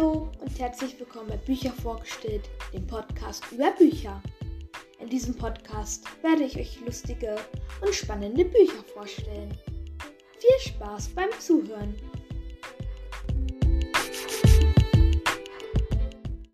Hallo und herzlich willkommen bei Bücher vorgestellt, dem Podcast über Bücher. In diesem Podcast werde ich euch lustige und spannende Bücher vorstellen. Viel Spaß beim Zuhören!